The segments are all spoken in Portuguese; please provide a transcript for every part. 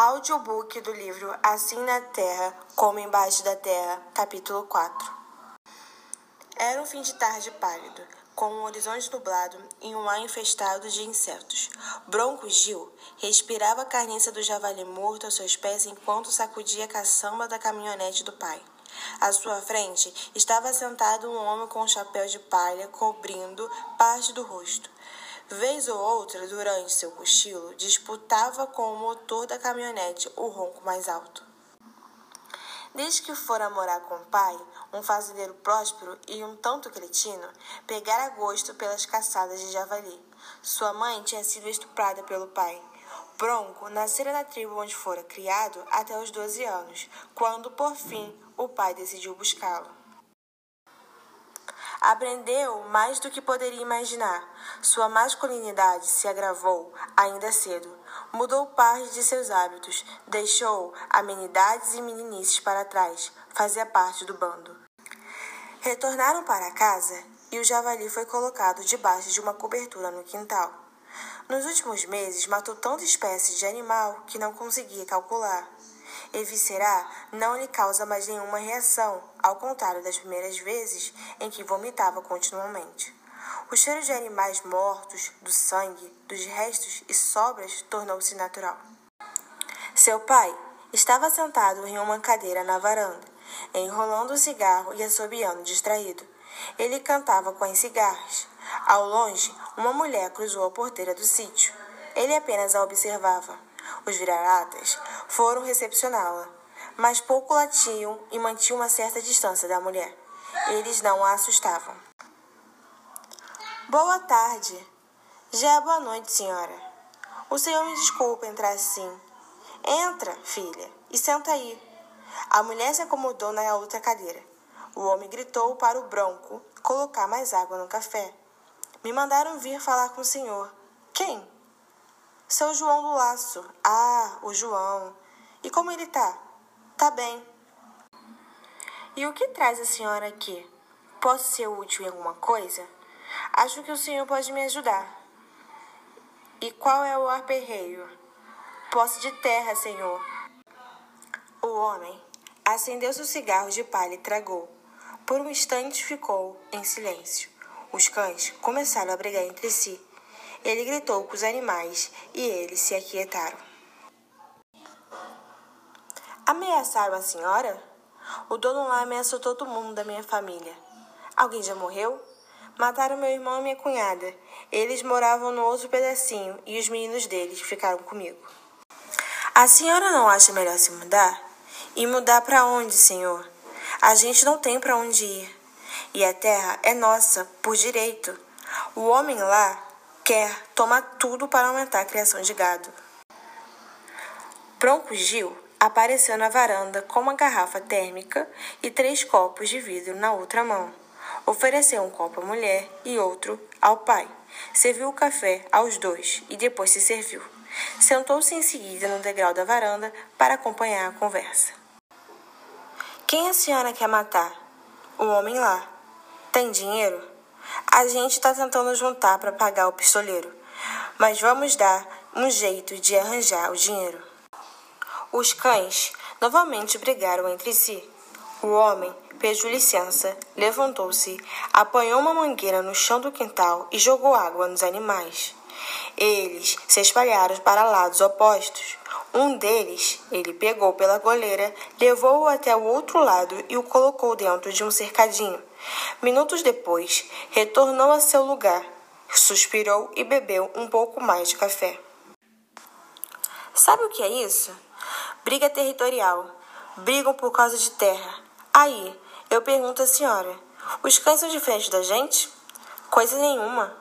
Audiobook do livro Assim na Terra, como Embaixo da Terra, capítulo 4. Era um fim de tarde pálido, com um horizonte nublado e um ar infestado de insetos. Bronco Gil respirava a carniça do javali morto aos seus pés enquanto sacudia a caçamba da caminhonete do pai. À sua frente estava sentado um homem com um chapéu de palha cobrindo parte do rosto. Vez ou outra, durante seu cochilo, disputava com o motor da caminhonete o ronco mais alto. Desde que fora morar com o pai, um fazendeiro próspero e um tanto cretino, pegara gosto pelas caçadas de javali. Sua mãe tinha sido estuprada pelo pai. Bronco nascera na tribo onde fora criado até os 12 anos, quando, por fim, o pai decidiu buscá-lo. Aprendeu mais do que poderia imaginar. Sua masculinidade se agravou ainda cedo. Mudou parte de seus hábitos, deixou amenidades e meninices para trás, fazia parte do bando. Retornaram para casa e o javali foi colocado debaixo de uma cobertura no quintal. Nos últimos meses, matou tanta espécie de animal que não conseguia calcular. Eviscerar não lhe causa mais nenhuma reação, ao contrário das primeiras vezes em que vomitava continuamente. O cheiro de animais mortos, do sangue, dos restos e sobras tornou-se natural. Seu pai estava sentado em uma cadeira na varanda, enrolando o cigarro e assobiando distraído. Ele cantava com as cigarras. Ao longe, uma mulher cruzou a porteira do sítio. Ele apenas a observava. Os vira-latas foram recepcioná-la, mas pouco latiam e mantinham uma certa distância da mulher. Eles não a assustavam. Boa tarde. Já é boa noite, senhora. O senhor me desculpa entrar assim. Entra, filha, e senta aí. A mulher se acomodou na outra cadeira. O homem gritou para o bronco colocar mais água no café. Me mandaram vir falar com o senhor. Quem? Seu João do Laço. Ah, o João. E como ele tá? Tá bem. E o que traz a senhora aqui? Posso ser útil em alguma coisa? Acho que o senhor pode me ajudar. E qual é o aperreio? Posse de terra, senhor. O homem acendeu seu cigarro de palha e tragou. Por um instante ficou em silêncio. Os cães começaram a brigar entre si. Ele gritou com os animais e eles se aquietaram. Ameaçaram a senhora? O dono lá ameaçou todo mundo da minha família. Alguém já morreu? Mataram meu irmão e minha cunhada. Eles moravam no outro pedacinho e os meninos deles ficaram comigo. A senhora não acha melhor se mudar? E mudar para onde, senhor? A gente não tem para onde ir. E a terra é nossa, por direito. O homem lá quer tomar tudo para aumentar a criação de gado. Bronco Gil apareceu na varanda com uma garrafa térmica e três copos de vidro na outra mão. Ofereceu um copo à mulher e outro ao pai. Serviu o café aos dois e depois se serviu. Sentou-se em seguida no degrau da varanda para acompanhar a conversa. Quem a senhora quer matar? O homem lá. Tem dinheiro? A gente está tentando juntar para pagar o pistoleiro, mas vamos dar um jeito de arranjar o dinheiro. Os cães novamente brigaram entre si. O homem pediu licença, levantou-se, apanhou uma mangueira no chão do quintal e jogou água nos animais. Eles se espalharam para lados opostos. Um deles, ele pegou pela goleira, levou-o até o outro lado e o colocou dentro de um cercadinho. Minutos depois, retornou a seu lugar, suspirou e bebeu um pouco mais de café. Sabe o que é isso? Briga territorial. Brigam por causa de terra. Aí, eu pergunto à senhora: os cães são diferentes da gente? Coisa nenhuma.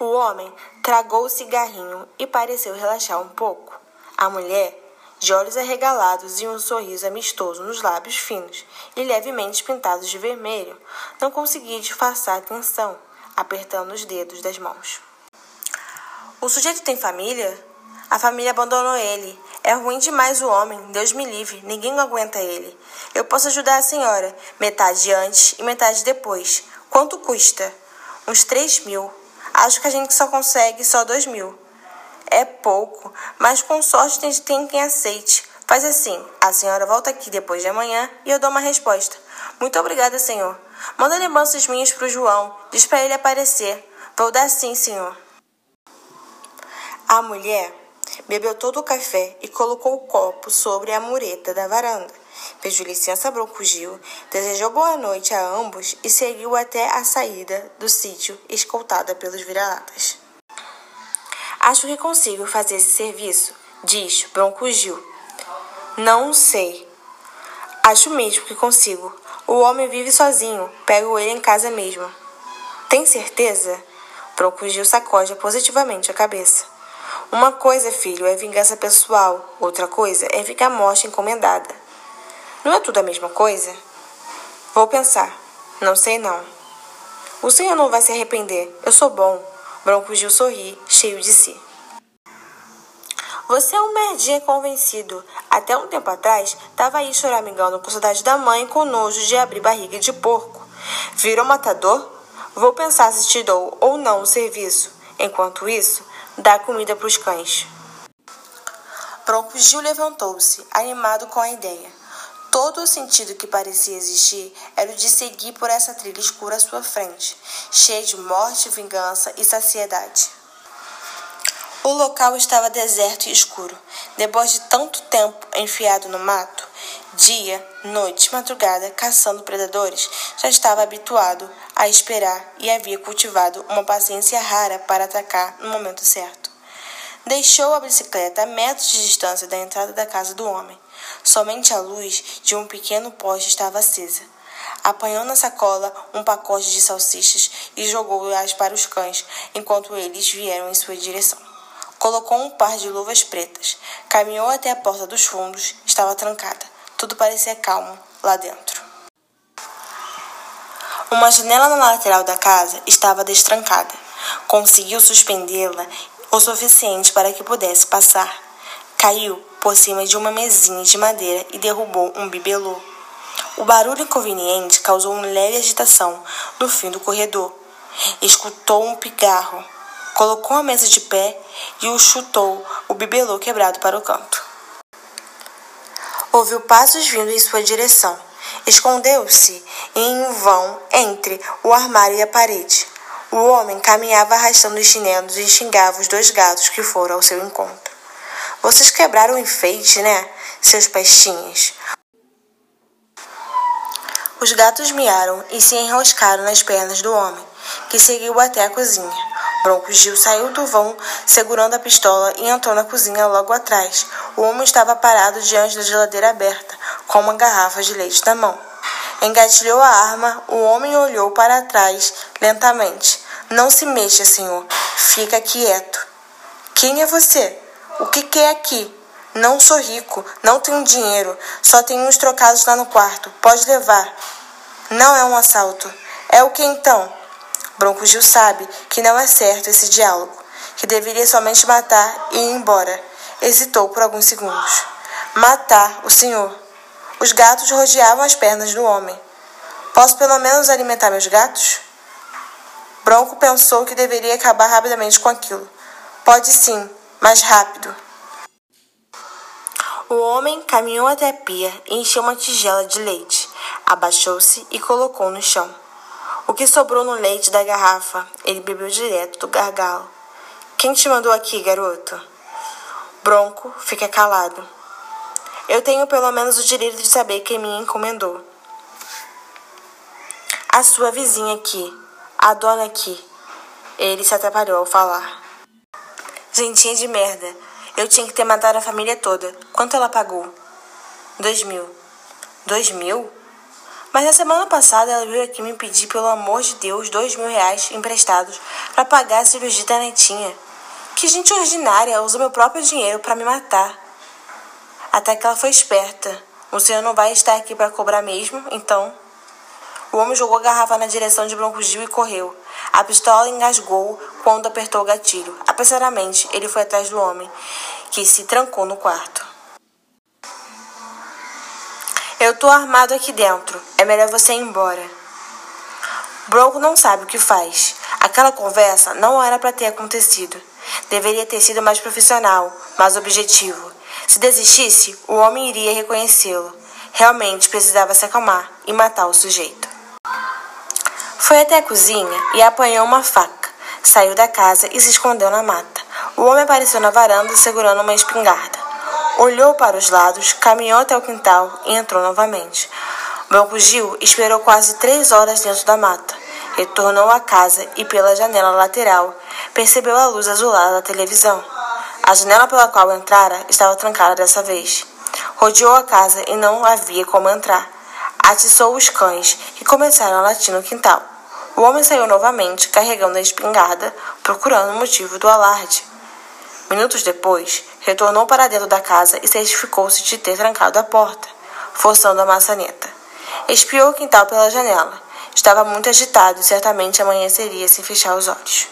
O homem tragou o cigarrinho e pareceu relaxar um pouco. A mulher de olhos arregalados e um sorriso amistoso nos lábios finos e levemente pintados de vermelho, não conseguia disfarçar a tensão, apertando os dedos das mãos. O sujeito tem família? A família abandonou ele. É ruim demais o homem, Deus me livre, ninguém aguenta ele. Eu posso ajudar a senhora, metade antes e metade depois. Quanto custa? Uns três mil. Acho que a gente só consegue só dois mil. É pouco, mas com sorte tem, tem quem aceite. Faz assim: a senhora volta aqui depois de amanhã e eu dou uma resposta. Muito obrigada, senhor. Manda lembranças minhas para o João. Diz para ele aparecer. Vou dar sim, senhor. A mulher bebeu todo o café e colocou o copo sobre a mureta da varanda. Pediu licença a Bronco Gil, desejou boa noite a ambos e seguiu até a saída do sítio, escoltada pelos vira-latas. Acho que consigo fazer esse serviço, diz Bronco Gil. Não sei. Acho mesmo que consigo. O homem vive sozinho, pego ele em casa mesmo. Tem certeza? Gil sacode positivamente a cabeça. Uma coisa, filho, é vingança pessoal, outra coisa é ficar morte encomendada. Não é tudo a mesma coisa? Vou pensar. Não sei não. O senhor não vai se arrepender. Eu sou bom. Bronco Gil sorri, cheio de si. Você é um merdinha convencido. Até um tempo atrás, estava aí choramingando com saudade da mãe com nojo de abrir barriga de porco. Virou matador? Vou pensar se te dou ou não o serviço. Enquanto isso, dá comida para os cães. Bronco Gil levantou-se, animado com a ideia. Todo o sentido que parecia existir era o de seguir por essa trilha escura à sua frente, cheia de morte, vingança e saciedade. O local estava deserto e escuro. Depois de tanto tempo enfiado no mato, dia, noite, madrugada, caçando predadores, já estava habituado a esperar e havia cultivado uma paciência rara para atacar no momento certo. Deixou a bicicleta a metros de distância da entrada da casa do homem. Somente a luz de um pequeno poste estava acesa. Apanhou na sacola um pacote de salsichas e jogou-as para os cães enquanto eles vieram em sua direção. Colocou um par de luvas pretas, caminhou até a porta dos fundos, estava trancada. Tudo parecia calmo lá dentro. Uma janela na lateral da casa estava destrancada. Conseguiu suspendê-la o suficiente para que pudesse passar. Caiu por cima de uma mesinha de madeira e derrubou um bibelô. O barulho inconveniente causou uma leve agitação no fim do corredor. Escutou um pigarro, colocou a mesa de pé e o chutou o bibelô quebrado para o canto. Ouviu passos vindo em sua direção. Escondeu-se em vão entre o armário e a parede. O homem caminhava arrastando os chinelos e xingava os dois gatos que foram ao seu encontro. Vocês quebraram o enfeite, né, seus pestinhas? Os gatos miaram e se enroscaram nas pernas do homem, que seguiu até a cozinha. Bronco Gil saiu do vão segurando a pistola e entrou na cozinha logo atrás. O homem estava parado diante da geladeira aberta, com uma garrafa de leite na mão. Engatilhou a arma, o homem olhou para trás lentamente. Não se mexa, senhor. Fica quieto. Quem é você? O que quer aqui? Não sou rico, não tenho dinheiro, só tenho uns trocados lá no quarto. Pode levar. Não é um assalto. É o que então? Bronco Gil sabe que não é certo esse diálogo, que deveria somente matar e ir embora. Hesitou por alguns segundos. Matar o senhor. Os gatos rodeavam as pernas do homem. Posso pelo menos alimentar meus gatos? Bronco pensou que deveria acabar rapidamente com aquilo. Pode sim, mas rápido. O homem caminhou até a pia e encheu uma tigela de leite. Abaixou-se e colocou no chão. O que sobrou no leite da garrafa, ele bebeu direto do gargalo. Quem te mandou aqui, garoto? Bronco fica calado. Eu tenho pelo menos o direito de saber quem me encomendou. A sua vizinha aqui, a dona aqui. Ele se atrapalhou ao falar. Gentinha de merda. Eu tinha que ter matado a família toda. Quanto ela pagou? Dois mil. Dois mil? Mas na semana passada ela veio aqui me pedir, pelo amor de Deus, dois mil reais emprestados para pagar a cirurgia da netinha. Que gente ordinária usa meu próprio dinheiro para me matar. Até que ela foi esperta. O senhor não vai estar aqui para cobrar mesmo, então. O homem jogou a garrafa na direção de Bronco Gil e correu. A pistola engasgou quando apertou o gatilho. Apressadamente, ele foi atrás do homem, que se trancou no quarto. Eu tô armado aqui dentro. É melhor você ir embora. Bronco não sabe o que faz. Aquela conversa não era para ter acontecido. Deveria ter sido mais profissional, mais objetivo. Se desistisse, o homem iria reconhecê-lo. Realmente precisava se acalmar e matar o sujeito. Foi até a cozinha e apanhou uma faca. Saiu da casa e se escondeu na mata. O homem apareceu na varanda segurando uma espingarda. Olhou para os lados, caminhou até o quintal e entrou novamente. Bronco Gil esperou quase três horas dentro da mata. Retornou à casa e, pela janela lateral, percebeu a luz azulada da televisão. A janela pela qual entrara estava trancada dessa vez. Rodeou a casa e não havia como entrar. Atiçou os cães, que começaram a latir no quintal. O homem saiu novamente, carregando a espingarda, procurando o motivo do alarde. Minutos depois, retornou para dentro da casa e certificou-se de ter trancado a porta, forçando a maçaneta. Espiou o quintal pela janela. Estava muito agitado e certamente amanheceria sem fechar os olhos.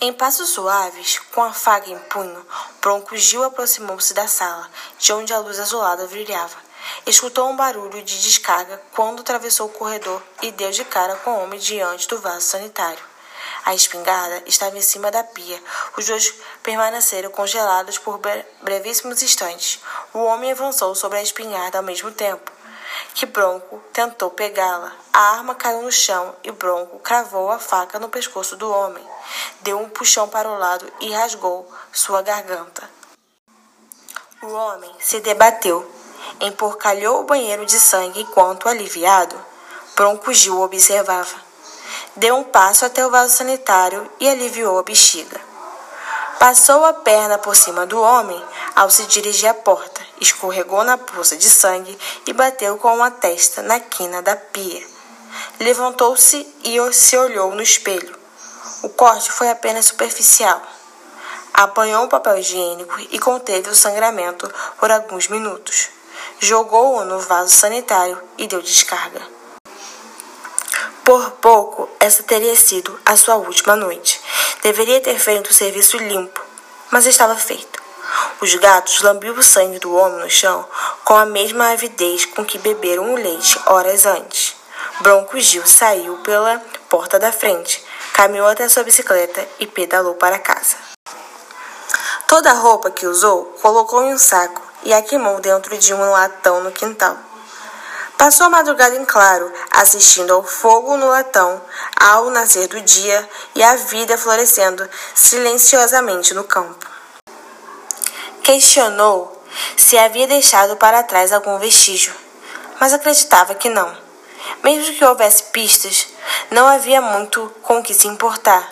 Em passos suaves, com a faga em punho, Bronco Gil aproximou-se da sala, de onde a luz azulada brilhava. Escutou um barulho de descarga quando atravessou o corredor e deu de cara com o homem diante do vaso sanitário. A espingarda estava em cima da pia. Os dois permaneceram congelados por brevíssimos instantes. O homem avançou sobre a espingarda ao mesmo tempo que Bronco tentou pegá-la. A arma caiu no chão e Bronco cravou a faca no pescoço do homem. Deu um puxão para o lado e rasgou sua garganta. O homem se debateu, emporcalhou o banheiro de sangue enquanto, aliviado, Bronco Gil observava. Deu um passo até o vaso sanitário e aliviou a bexiga. Passou a perna por cima do homem ao se dirigir à porta, escorregou na poça de sangue e bateu com a testa na quina da pia. Levantou-se e se olhou no espelho. O corte foi apenas superficial. Apanhou o papel higiênico e conteve o sangramento por alguns minutos. Jogou-o no vaso sanitário e deu descarga. Por pouco, essa teria sido a sua última noite. Deveria ter feito o serviço limpo, mas estava feito. Os gatos lambiam o sangue do homem no chão com a mesma avidez com que beberam o leite horas antes. Bronco Gil saiu pela porta da frente, caminhou até sua bicicleta e pedalou para casa. Toda a roupa que usou colocou em um saco e a queimou dentro de um latão no quintal. Passou a madrugada em claro, assistindo ao fogo no latão, ao nascer do dia e a vida florescendo silenciosamente no campo. Questionou se havia deixado para trás algum vestígio, mas acreditava que não. Mesmo que houvesse pistas, não havia muito com que se importar.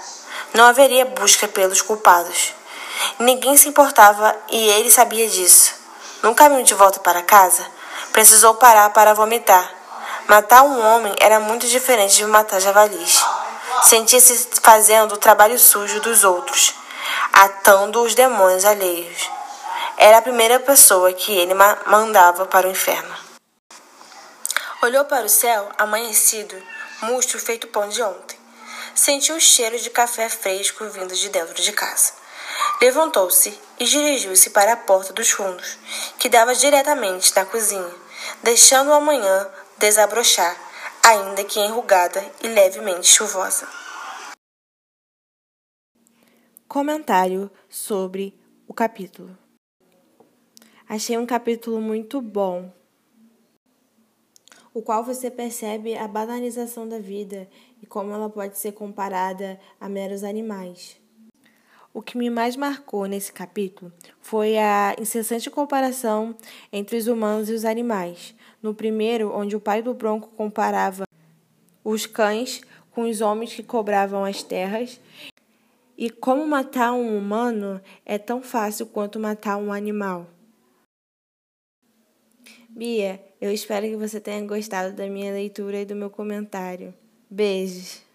Não haveria busca pelos culpados. Ninguém se importava e ele sabia disso. No caminho de volta para casa, Precisou parar para vomitar. Matar um homem era muito diferente de matar javalis. Sentia-se fazendo o trabalho sujo dos outros, atando os demônios alheios. Era a primeira pessoa que ele mandava para o inferno. Olhou para o céu, amanhecido, mustro feito pão de ontem. Sentiu o cheiro de café fresco vindo de dentro de casa. Levantou-se e dirigiu-se para a porta dos fundos, que dava diretamente na cozinha, deixando o amanhã desabrochar, ainda que enrugada e levemente chuvosa. Comentário sobre o capítulo. Achei um capítulo muito bom, o qual você percebe a banalização da vida e como ela pode ser comparada a meros animais. O que me mais marcou nesse capítulo foi a incessante comparação entre os humanos e os animais. No primeiro, onde o pai do Bronco comparava os cães com os homens que cobravam as terras, e como matar um humano é tão fácil quanto matar um animal. Bia, eu espero que você tenha gostado da minha leitura e do meu comentário. Beijos!